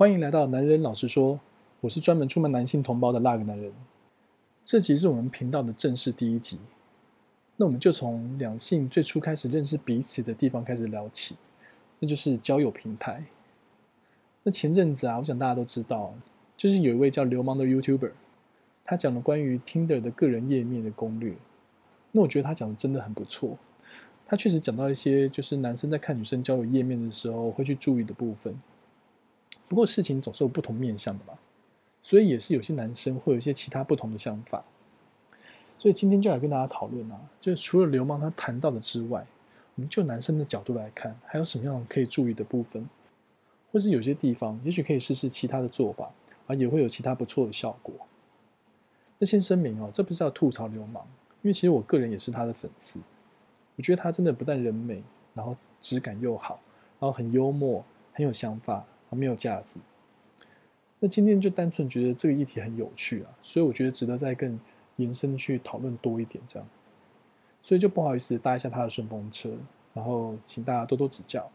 欢迎来到男人老实说，我是专门出卖男性同胞的那个男人。这集是我们频道的正式第一集，那我们就从两性最初开始认识彼此的地方开始聊起，那就是交友平台。那前阵子啊，我想大家都知道，就是有一位叫流氓的 YouTuber，他讲了关于 Tinder 的个人页面的攻略。那我觉得他讲的真的很不错，他确实讲到一些就是男生在看女生交友页面的时候会去注意的部分。不过事情总是有不同面向的嘛，所以也是有些男生会有一些其他不同的想法。所以今天就来跟大家讨论啊，就除了流氓他谈到的之外，我们就男生的角度来看，还有什么样可以注意的部分，或是有些地方也许可以试试其他的做法，啊，也会有其他不错的效果。那先声明哦，这不是要吐槽流氓，因为其实我个人也是他的粉丝，我觉得他真的不但人美，然后质感又好，然后很幽默，很有想法。没有价值。那今天就单纯觉得这个议题很有趣啊，所以我觉得值得再更延伸去讨论多一点这样。所以就不好意思搭一下他的顺风车，然后请大家多多指教。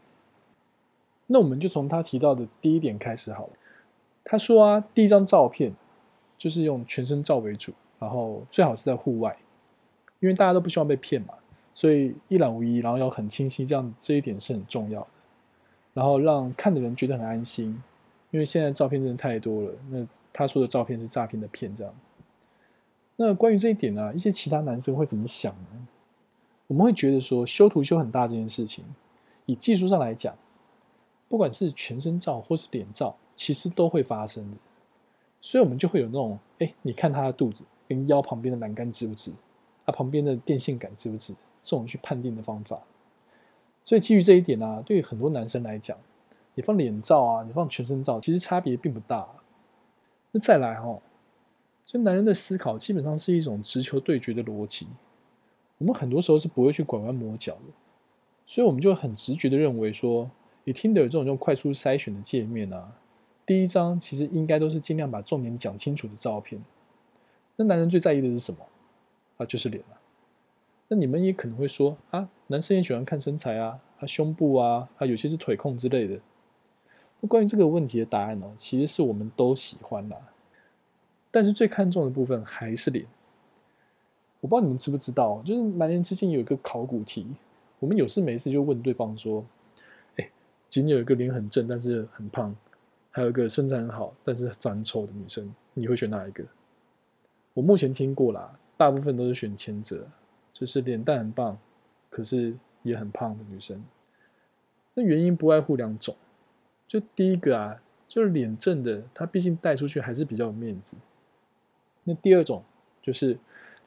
那我们就从他提到的第一点开始好了。他说啊，第一张照片就是用全身照为主，然后最好是在户外，因为大家都不希望被骗嘛，所以一览无遗，然后要很清晰，这样这一点是很重要。然后让看的人觉得很安心，因为现在照片真的太多了。那他说的照片是诈骗的骗，这样。那关于这一点呢，一些其他男生会怎么想呢？我们会觉得说修图修很大这件事情，以技术上来讲，不管是全身照或是脸照，其实都会发生的。所以我们就会有那种，哎，你看他的肚子跟腰旁边的栏杆直不直，啊，旁边的电线杆直不直，这种去判定的方法。所以基于这一点呢，对于很多男生来讲，你放脸照啊，你放全身照，其实差别并不大。那再来哈，所以男人的思考基本上是一种直球对决的逻辑，我们很多时候是不会去拐弯抹角的，所以我们就很直觉的认为说，以 Tinder 这种用快速筛选的界面啊，第一张其实应该都是尽量把重点讲清楚的照片。那男人最在意的是什么？啊，就是脸啊。那你们也可能会说啊，男生也喜欢看身材啊，他胸部啊，他有些是腿控之类的。那关于这个问题的答案呢，其实是我们都喜欢啦，但是最看重的部分还是脸。我不知道你们知不知道，就是男人之间有一个考古题，我们有事没事就问对方说：“哎，仅有一个脸很正但是很胖，还有一个身材很好但是长很丑的女生，你会选哪一个？”我目前听过啦，大部分都是选前者。就是脸蛋很棒，可是也很胖的女生。那原因不外乎两种，就第一个啊，就是脸正的，她毕竟带出去还是比较有面子。那第二种就是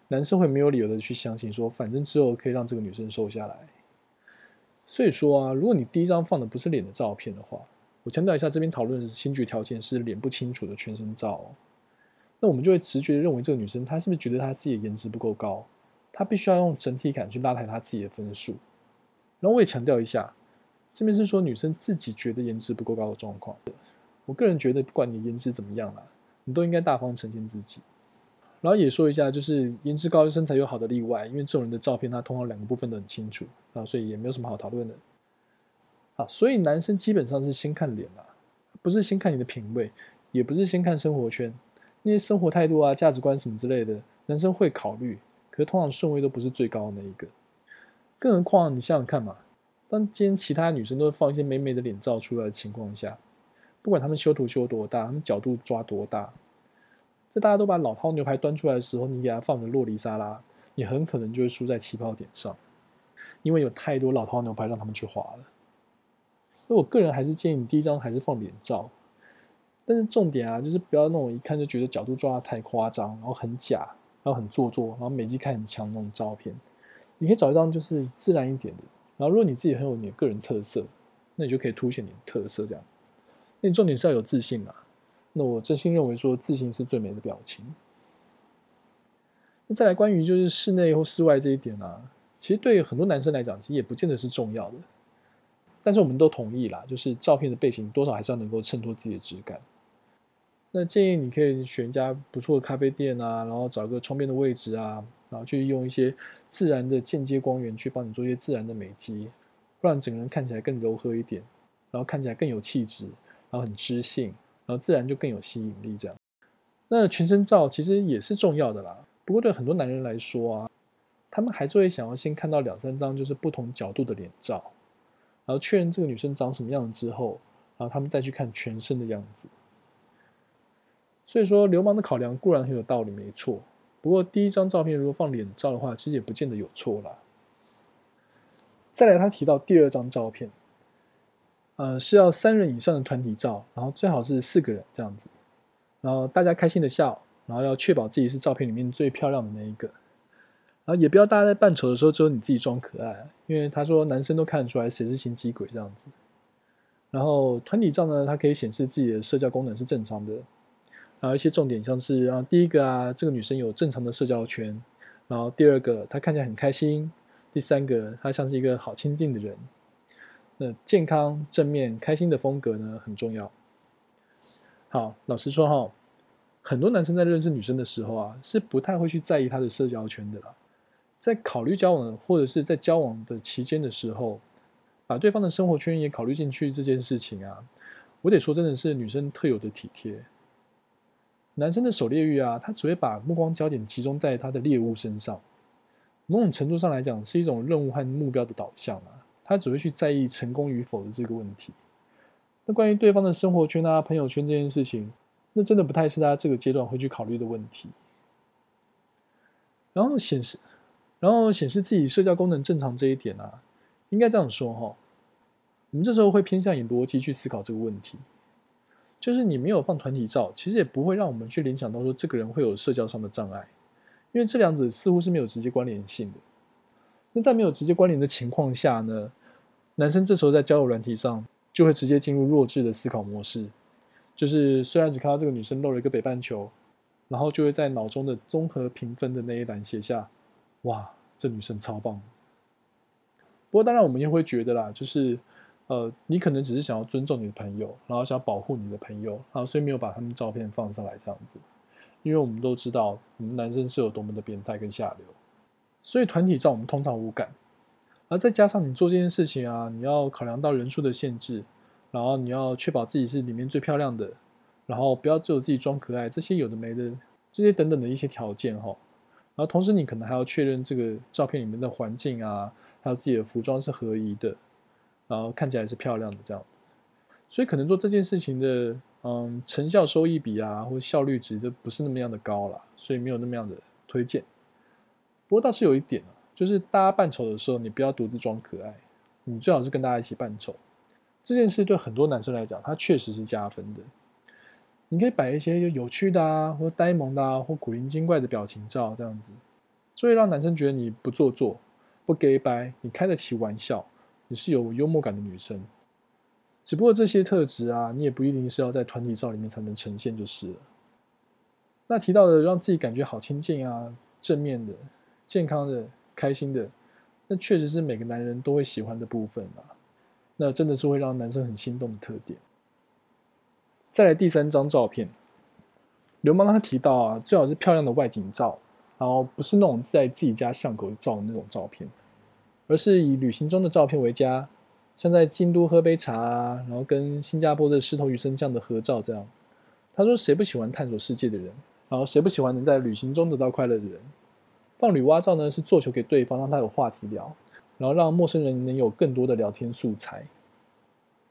男生会没有理由的去相信说，反正之后可以让这个女生瘦下来。所以说啊，如果你第一张放的不是脸的照片的话，我强调一下，这边讨论的是先决条件是脸不清楚的全身照。那我们就会直觉的认为这个女生她是不是觉得她自己的颜值不够高？他必须要用整体感去拉抬他自己的分数，然后我也强调一下，这边是说女生自己觉得颜值不够高的状况。我个人觉得，不管你颜值怎么样啦，你都应该大方呈现自己。然后也说一下，就是颜值高、身材又好的例外，因为这种人的照片他通常两个部分都很清楚啊，所以也没有什么好讨论的。啊，所以男生基本上是先看脸啦，不是先看你的品味，也不是先看生活圈那些生活态度啊、价值观什么之类的，男生会考虑。可通常顺位都不是最高的那一个，更何况你想想看嘛，当今天其他女生都放一些美美的脸照出来的情况下，不管她们修图修多大，她们角度抓多大，在大家都把老饕牛排端出来的时候，你给她放的洛丽莎拉，你很可能就会输在起跑点上，因为有太多老饕牛排让他们去划了。那我个人还是建议你第一张还是放脸照，但是重点啊，就是不要那种一看就觉得角度抓的太夸张，然后很假。然后很做作，然后美肌看很强那种照片，你可以找一张就是自然一点的。然后如果你自己很有你的个人特色，那你就可以凸显你的特色这样。那你重点是要有自信嘛？那我真心认为说自信是最美的表情。那再来关于就是室内或室外这一点啊，其实对很多男生来讲，其实也不见得是重要的。但是我们都同意啦，就是照片的背景多少还是要能够衬托自己的质感。那建议你可以选一家不错的咖啡店啊，然后找个窗边的位置啊，然后去用一些自然的间接光源去帮你做一些自然的美肌，让整个人看起来更柔和一点，然后看起来更有气质，然后很知性，然后自然就更有吸引力。这样，那全身照其实也是重要的啦。不过对很多男人来说啊，他们还是会想要先看到两三张就是不同角度的脸照，然后确认这个女生长什么样子之后，然后他们再去看全身的样子。所以说，流氓的考量固然很有道理，没错。不过第一张照片如果放脸照的话，其实也不见得有错啦。再来，他提到第二张照片，呃，是要三人以上的团体照，然后最好是四个人这样子，然后大家开心的笑。然后要确保自己是照片里面最漂亮的那一个，然后也不要大家在扮丑的时候只有你自己装可爱，因为他说男生都看得出来谁是心机鬼这样子。然后团体照呢，它可以显示自己的社交功能是正常的，然后一些重点像是啊，第一个啊，这个女生有正常的社交圈，然后第二个她看起来很开心，第三个她像是一个好亲近的人。那健康、正面、开心的风格呢很重要。好，老实说哈。很多男生在认识女生的时候啊，是不太会去在意她的社交圈的啦。在考虑交往或者是在交往的期间的时候，把对方的生活圈也考虑进去这件事情啊，我得说真的是女生特有的体贴。男生的狩猎欲啊，他只会把目光焦点集中在他的猎物身上，某种程度上来讲是一种任务和目标的导向啊，他只会去在意成功与否的这个问题。那关于对方的生活圈啊、朋友圈这件事情。那真的不太是大家这个阶段会去考虑的问题。然后显示，然后显示自己社交功能正常这一点啊，应该这样说哈。我们这时候会偏向以逻辑去思考这个问题，就是你没有放团体照，其实也不会让我们去联想到说这个人会有社交上的障碍，因为这两者似乎是没有直接关联性的。那在没有直接关联的情况下呢，男生这时候在交友软体上就会直接进入弱智的思考模式。就是虽然只看到这个女生露了一个北半球，然后就会在脑中的综合评分的那一栏写下：“哇，这女生超棒。”不过当然我们也会觉得啦，就是呃，你可能只是想要尊重你的朋友，然后想要保护你的朋友，然后所以没有把他们照片放上来这样子。因为我们都知道，我们男生是有多么的变态跟下流，所以团体照我们通常无感。而再加上你做这件事情啊，你要考量到人数的限制。然后你要确保自己是里面最漂亮的，然后不要只有自己装可爱，这些有的没的，这些等等的一些条件哈。然后同时你可能还要确认这个照片里面的环境啊，还有自己的服装是合宜的，然后看起来是漂亮的这样子。所以可能做这件事情的，嗯，成效收益比啊，或效率值都不是那么样的高了，所以没有那么样的推荐。不过倒是有一点啊，就是大家扮丑的时候，你不要独自装可爱，你最好是跟大家一起扮丑。这件事对很多男生来讲，它确实是加分的。你可以摆一些有趣的啊，或呆萌的啊，或古灵精怪的表情照，这样子，就会让男生觉得你不做作、不 gay 白，你开得起玩笑，你是有幽默感的女生。只不过这些特质啊，你也不一定是要在团体照里面才能呈现就是了。那提到的让自己感觉好亲近啊、正面的、健康的、开心的，那确实是每个男人都会喜欢的部分啊。那真的是会让男生很心动的特点。再来第三张照片，流氓他提到啊，最好是漂亮的外景照，然后不是那种在自己家巷口照的那种照片，而是以旅行中的照片为佳，像在京都喝杯茶，然后跟新加坡的狮头鱼生酱的合照这样。他说谁不喜欢探索世界的人，然后谁不喜欢能在旅行中得到快乐的人？放女娲照呢，是做球给对方，让他有话题聊。然后让陌生人能有更多的聊天素材。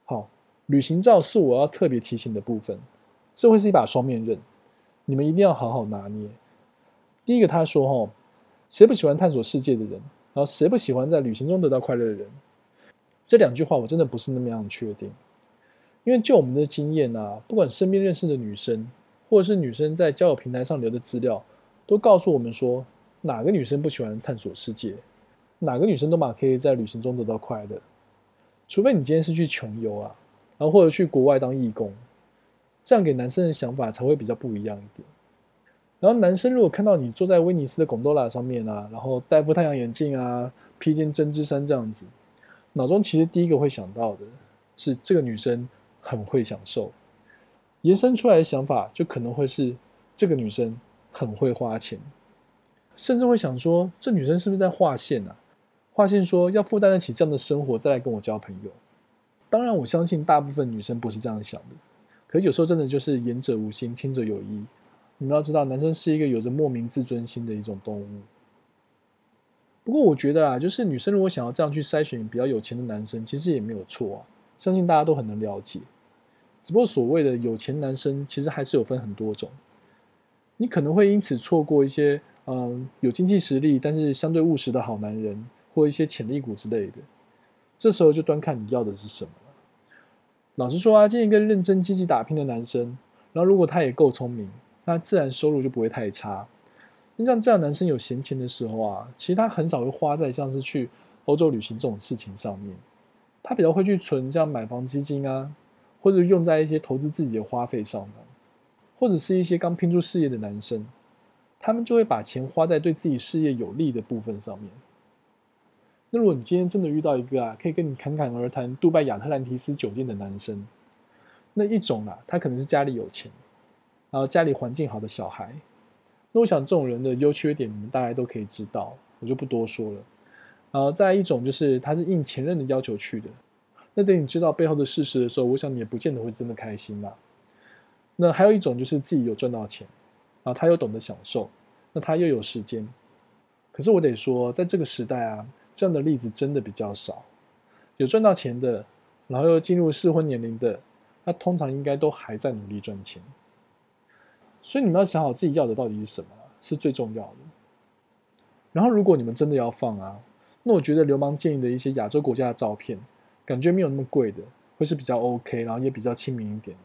好，旅行照是我要特别提醒的部分，这会是一把双面刃，你们一定要好好拿捏。第一个，他说：“哈，谁不喜欢探索世界的人？然后谁不喜欢在旅行中得到快乐的人？”这两句话我真的不是那么样确定，因为就我们的经验啊，不管身边认识的女生，或者是女生在交友平台上留的资料，都告诉我们说，哪个女生不喜欢探索世界？哪个女生都嘛可以在旅行中得到快乐，除非你今天是去穷游啊，然后或者去国外当义工，这样给男生的想法才会比较不一样一点。然后男生如果看到你坐在威尼斯的贡多拉上面啊，然后戴副太阳眼镜啊，披件针织衫这样子，脑中其实第一个会想到的是这个女生很会享受，延伸出来的想法就可能会是这个女生很会花钱，甚至会想说这女生是不是在划线啊？划线说要负担得起这样的生活，再来跟我交朋友。当然，我相信大部分女生不是这样想的。可有时候真的就是言者无心，听者有意。你们要知道，男生是一个有着莫名自尊心的一种动物。不过我觉得啊，就是女生如果想要这样去筛选比较有钱的男生，其实也没有错啊。相信大家都很能了解。只不过所谓的有钱男生，其实还是有分很多种。你可能会因此错过一些嗯有经济实力但是相对务实的好男人，或一些潜力股之类的。这时候就端看你要的是什么了。老实说啊，见一个认真积极打拼的男生，然后如果他也够聪明，那自然收入就不会太差。那像这样男生有闲钱的时候啊，其实他很少会花在像是去欧洲旅行这种事情上面，他比较会去存这样买房基金啊，或者用在一些投资自己的花费上面，或者是一些刚拼出事业的男生，他们就会把钱花在对自己事业有利的部分上面。那如果你今天真的遇到一个啊，可以跟你侃侃而谈杜拜亚特兰提斯酒店的男生，那一种啊，他可能是家里有钱，然后家里环境好的小孩。那我想这种人的优缺点，你们大概都可以知道，我就不多说了。然后再一种就是他是应前任的要求去的，那等你知道背后的事实的时候，我想你也不见得会真的开心嘛。那还有一种就是自己有赚到钱，啊，他又懂得享受，那他又有时间。可是我得说，在这个时代啊，这样的例子真的比较少。有赚到钱的，然后又进入适婚年龄的，他通常应该都还在努力赚钱。所以你们要想好自己要的到底是什么，是最重要的。然后，如果你们真的要放啊，那我觉得流氓建议的一些亚洲国家的照片，感觉没有那么贵的，会是比较 OK，然后也比较亲民一点的。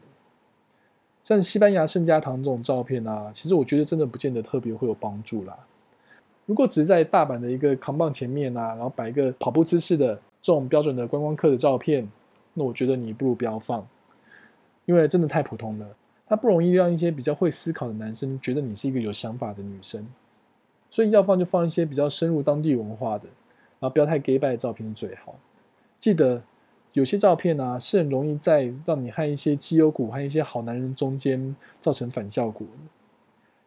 像西班牙圣家堂这种照片啊，其实我觉得真的不见得特别会有帮助啦。如果只是在大阪的一个扛棒前面啊，然后摆一个跑步姿势的这种标准的观光客的照片，那我觉得你不如不要放，因为真的太普通了。它不容易让一些比较会思考的男生觉得你是一个有想法的女生，所以要放就放一些比较深入当地文化的，然后不要太 gay 拜的照片最好。记得有些照片啊是很容易在让你和一些基友股和一些好男人中间造成反效果的。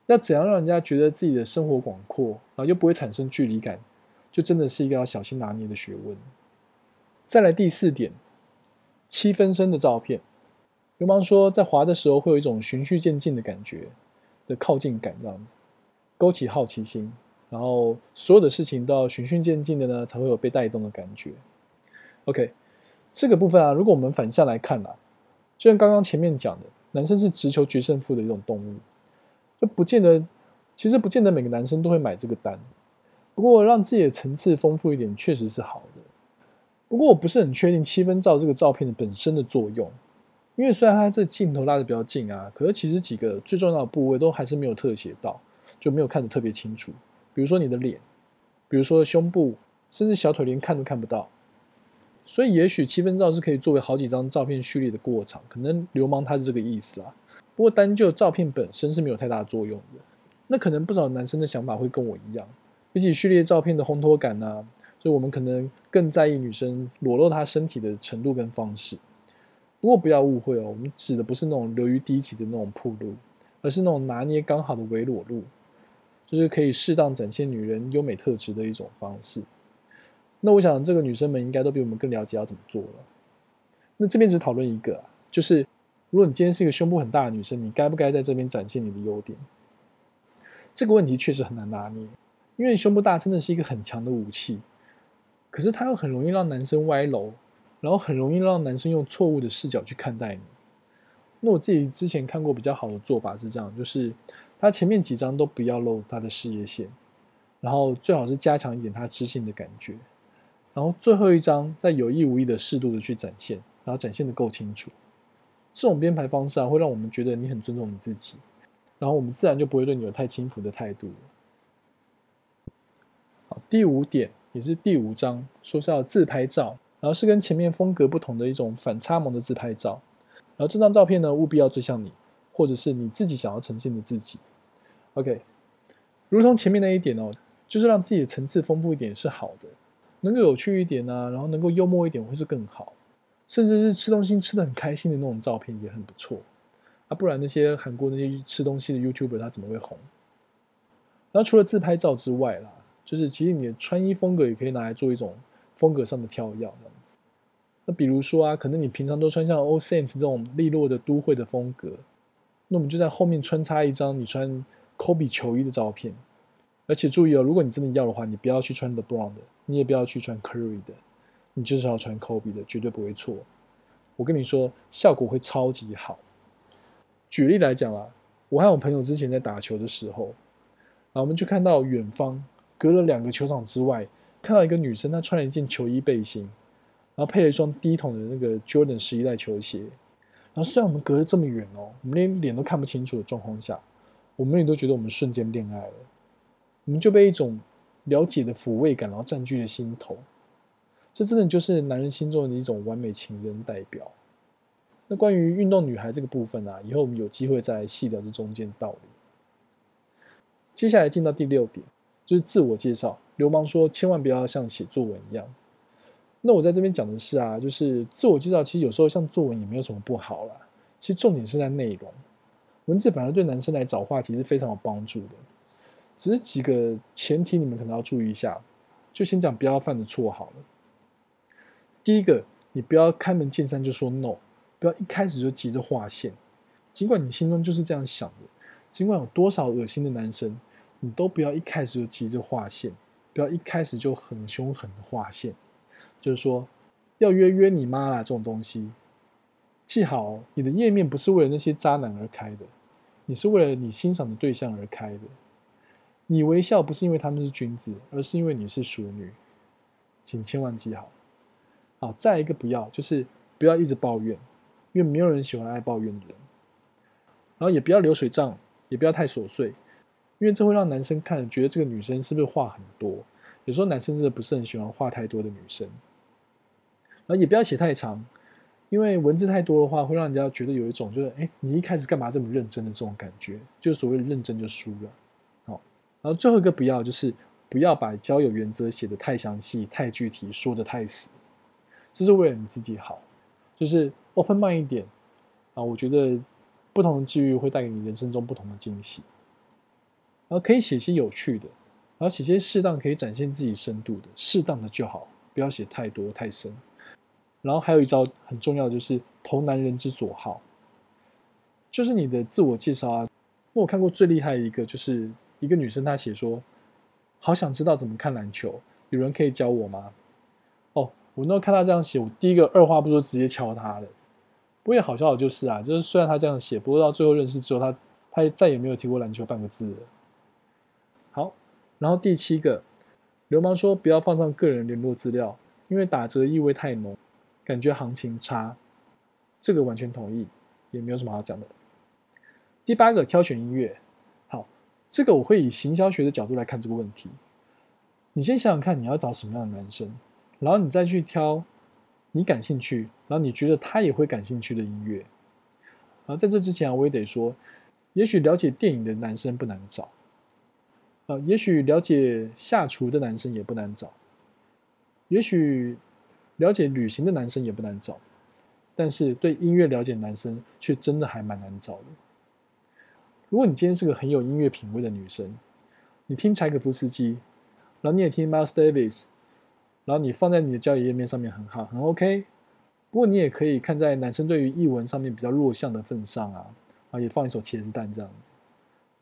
要怎样让人家觉得自己的生活广阔，然后又不会产生距离感，就真的是一个要小心拿捏的学问。再来第四点，七分身的照片。流氓说，在滑的时候会有一种循序渐进的感觉的靠近感，这样子勾起好奇心，然后所有的事情都要循序渐进的呢，才会有被带动的感觉。OK，这个部分啊，如果我们反向来看啊，就像刚刚前面讲的，男生是直球决胜负的一种动物，就不见得，其实不见得每个男生都会买这个单。不过让自己的层次丰富一点，确实是好的。不过我不是很确定七分照这个照片的本身的作用。因为虽然它这镜头拉的比较近啊，可是其实几个最重要的部位都还是没有特写到，就没有看得特别清楚。比如说你的脸，比如说胸部，甚至小腿连看都看不到。所以也许七分照是可以作为好几张照片序列的过场，可能流氓他是这个意思啦。不过单就照片本身是没有太大作用的。那可能不少男生的想法会跟我一样，比起序列照片的烘托感呢，所以我们可能更在意女生裸露她身体的程度跟方式。不过不要误会哦，我们指的不是那种流于低级的那种铺路，而是那种拿捏刚好的微裸露，就是可以适当展现女人优美特质的一种方式。那我想这个女生们应该都比我们更了解要怎么做了。那这边只讨论一个，就是如果你今天是一个胸部很大的女生，你该不该在这边展现你的优点？这个问题确实很难拿捏，因为胸部大真的是一个很强的武器，可是它又很容易让男生歪楼。然后很容易让男生用错误的视角去看待你。那我自己之前看过比较好的做法是这样，就是他前面几张都不要露他的事业线，然后最好是加强一点他知性的感觉，然后最后一张再有意无意的适度的去展现，然后展现的够清楚。这种编排方式啊，会让我们觉得你很尊重你自己，然后我们自然就不会对你有太轻浮的态度。好，第五点也是第五章，说是要自拍照。然后是跟前面风格不同的一种反差萌的自拍照，然后这张照片呢，务必要最像你，或者是你自己想要呈现的自己。OK，如同前面那一点哦，就是让自己的层次丰富一点是好的，能够有趣一点呢，然后能够幽默一点会是更好，甚至是吃东西吃的很开心的那种照片也很不错啊，不然那些韩国那些吃东西的 YouTuber 他怎么会红？然后除了自拍照之外啦，就是其实你的穿衣风格也可以拿来做一种。风格上的跳跃这样子。那比如说啊，可能你平常都穿像 All Saints 这种利落的都会的风格，那我们就在后面穿插一张你穿 Kobe 球衣的照片。而且注意哦，如果你真的要的话，你不要去穿 LeBron 的，你也不要去穿 Curry 的，你就是要穿 Kobe 的，绝对不会错。我跟你说，效果会超级好。举例来讲啊，我和我朋友之前在打球的时候，啊，我们就看到远方隔了两个球场之外，看到一个女生，她穿了一件球衣背心，然后配了一双低筒的那个 Jordan 十一代球鞋。然后虽然我们隔了这么远哦，我们连脸都看不清楚的状况下，我们也都觉得我们瞬间恋爱了。我们就被一种了解的抚慰感，然后占据了心头。这真的就是男人心中的一种完美情人代表。那关于运动女孩这个部分啊，以后我们有机会再细聊这中间的道理。接下来进到第六点，就是自我介绍。流氓说，千万不要像写作文一样。那我在这边讲的是啊，就是自我介绍，其实有时候像作文也没有什么不好啦。其实重点是在内容，文字本来对男生来找话题是非常有帮助的。只是几个前提，你们可能要注意一下。就先讲不要犯的错好了。第一个，你不要开门见山就说 no，不要一开始就急着划线。尽管你心中就是这样想的，尽管有多少恶心的男生，你都不要一开始就急着划线，不要一开始就很凶狠的划线。就是说，要约约你妈啦这种东西，记好，你的页面不是为了那些渣男而开的，你是为了你欣赏的对象而开的。你微笑不是因为他们是君子，而是因为你是淑女，请千万记好。好，再一个不要，就是不要一直抱怨，因为没有人喜欢爱抱怨的人。然后也不要流水账，也不要太琐碎，因为这会让男生看觉得这个女生是不是话很多。有时候男生真的不是很喜欢话太多的女生。然后也不要写太长，因为文字太多的话，会让人家觉得有一种就是，哎，你一开始干嘛这么认真的这种感觉，就所谓认真就输了。好然后最后一个不要就是不要把交友原则写的太详细、太具体，说的太死，这是为了你自己好。就是 open 慢一点啊，我觉得不同的机遇会带给你人生中不同的惊喜。然后可以写些有趣的，然后写些适当可以展现自己深度的，适当的就好，不要写太多太深。然后还有一招很重要的就是投男人之所好，就是你的自我介绍啊。那我看过最厉害的一个就是。一个女生她写说：“好想知道怎么看篮球，有人可以教我吗？”哦，我那时候看她这样写，我第一个二话不说直接敲她了。不过也好笑的就是啊，就是虽然她这样写，不过到最后认识之后，她她再也没有提过篮球半个字。好，然后第七个，流氓说不要放上个人联络资料，因为打折意味太浓，感觉行情差。这个完全同意，也没有什么好讲的。第八个，挑选音乐。好这个我会以行销学的角度来看这个问题。你先想想看，你要找什么样的男生，然后你再去挑你感兴趣，然后你觉得他也会感兴趣的音乐。啊，在这之前啊，我也得说，也许了解电影的男生不难找，啊，也许了解下厨的男生也不难找，也许了解旅行的男生也不难找，但是对音乐了解男生却真的还蛮难找的。如果你今天是个很有音乐品味的女生，你听柴可夫斯基，然后你也听 Miles Davis，然后你放在你的交友页面上面很好，很 OK。不过你也可以看在男生对于译文上面比较弱项的份上啊，啊也放一首茄子蛋这样子，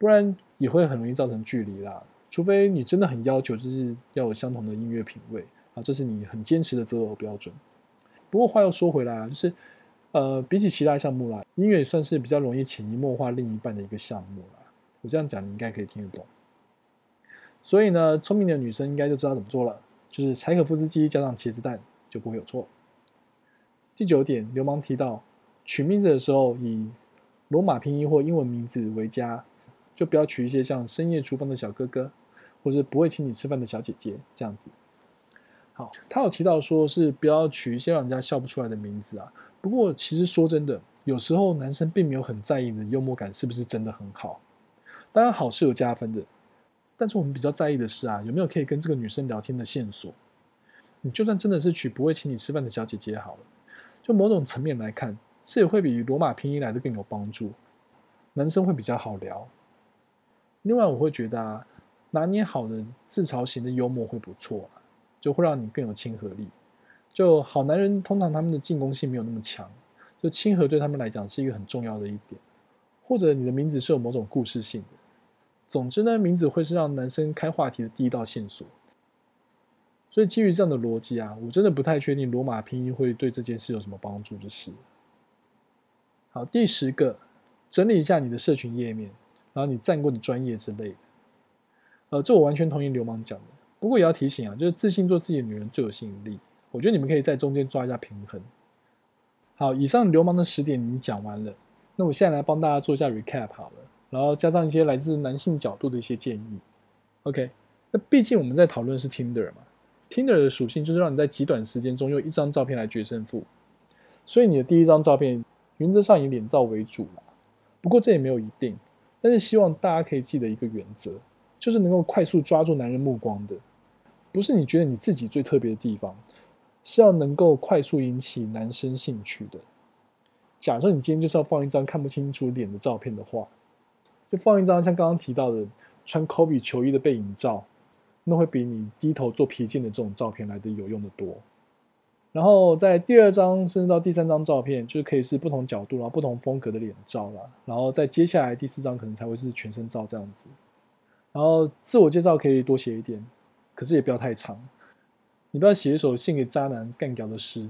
不然也会很容易造成距离啦。除非你真的很要求，就是要有相同的音乐品味啊，这是你很坚持的择偶标准。不过话又说回来啊，就是。呃，比起其他项目啦，音乐也算是比较容易潜移默化另一半的一个项目啦。我这样讲，你应该可以听得懂。所以呢，聪明的女生应该就知道怎么做了，就是柴可夫斯基加上茄子蛋就不会有错。第九点，流氓提到取名字的时候以罗马拼音或英文名字为佳，就不要取一些像深夜厨房的小哥哥，或者不会请你吃饭的小姐姐这样子。好，他有提到说是不要取一些让人家笑不出来的名字啊。不过，其实说真的，有时候男生并没有很在意你的幽默感是不是真的很好。当然，好是有加分的，但是我们比较在意的是啊，有没有可以跟这个女生聊天的线索。你就算真的是娶不会请你吃饭的小姐姐好了，就某种层面来看，这也会比罗马拼音来的更有帮助，男生会比较好聊。另外，我会觉得啊，拿捏好的自嘲型的幽默会不错，就会让你更有亲和力。就好男人通常他们的进攻性没有那么强，就亲和对他们来讲是一个很重要的一点。或者你的名字是有某种故事性的。总之呢，名字会是让男生开话题的第一道线索。所以基于这样的逻辑啊，我真的不太确定罗马拼音会对这件事有什么帮助。就是好，第十个，整理一下你的社群页面，然后你赞过的专业之类的。呃，这我完全同意流氓讲的。不过也要提醒啊，就是自信做自己的女人最有吸引力。我觉得你们可以在中间抓一下平衡。好，以上流氓的十点已经讲完了，那我现在来帮大家做一下 recap 好了，然后加上一些来自男性角度的一些建议。OK，那毕竟我们在讨论是 Tinder 嘛，Tinder 的属性就是让你在极短时间中用一张照片来决胜负，所以你的第一张照片原则上以脸照为主啦。不过这也没有一定，但是希望大家可以记得一个原则，就是能够快速抓住男人目光的，不是你觉得你自己最特别的地方。是要能够快速引起男生兴趣的。假设你今天就是要放一张看不清楚脸的照片的话，就放一张像刚刚提到的穿 Kobe 球衣的背影照，那会比你低头做皮筋的这种照片来的有用的多。然后在第二张甚至到第三张照片，就是可以是不同角度然后不同风格的脸照了。然后在接下来第四张可能才会是全身照这样子。然后自我介绍可以多写一点，可是也不要太长。你不要写一首献给渣男干掉的诗，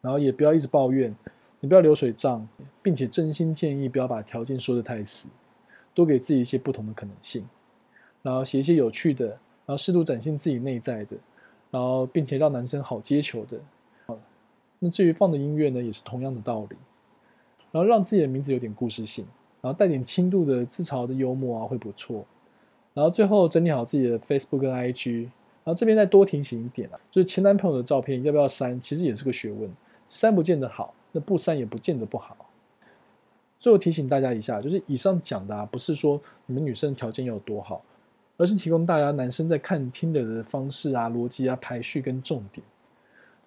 然后也不要一直抱怨，你不要流水账，并且真心建议不要把条件说的太死，多给自己一些不同的可能性，然后写一些有趣的，然后适度展现自己内在的，然后并且让男生好接球的。那至于放的音乐呢，也是同样的道理，然后让自己的名字有点故事性，然后带点轻度的自嘲的幽默啊，会不错。然后最后整理好自己的 Facebook 跟 IG。然后这边再多提醒一点啊，就是前男朋友的照片要不要删，其实也是个学问，删不见得好，那不删也不见得不好。最后提醒大家一下，就是以上讲的啊，不是说你们女生条件有多好，而是提供大家男生在看听的的方式啊、逻辑啊、排序跟重点。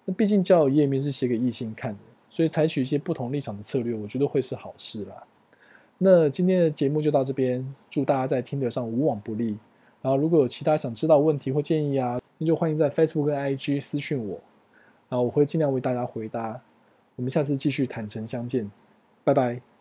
那毕竟交友页面是写给异性看的，所以采取一些不同立场的策略，我觉得会是好事啦。那今天的节目就到这边，祝大家在听得上无往不利。然后，如果有其他想知道问题或建议啊，那就欢迎在 Facebook 跟 IG 私讯我，然后我会尽量为大家回答。我们下次继续坦诚相见，拜拜。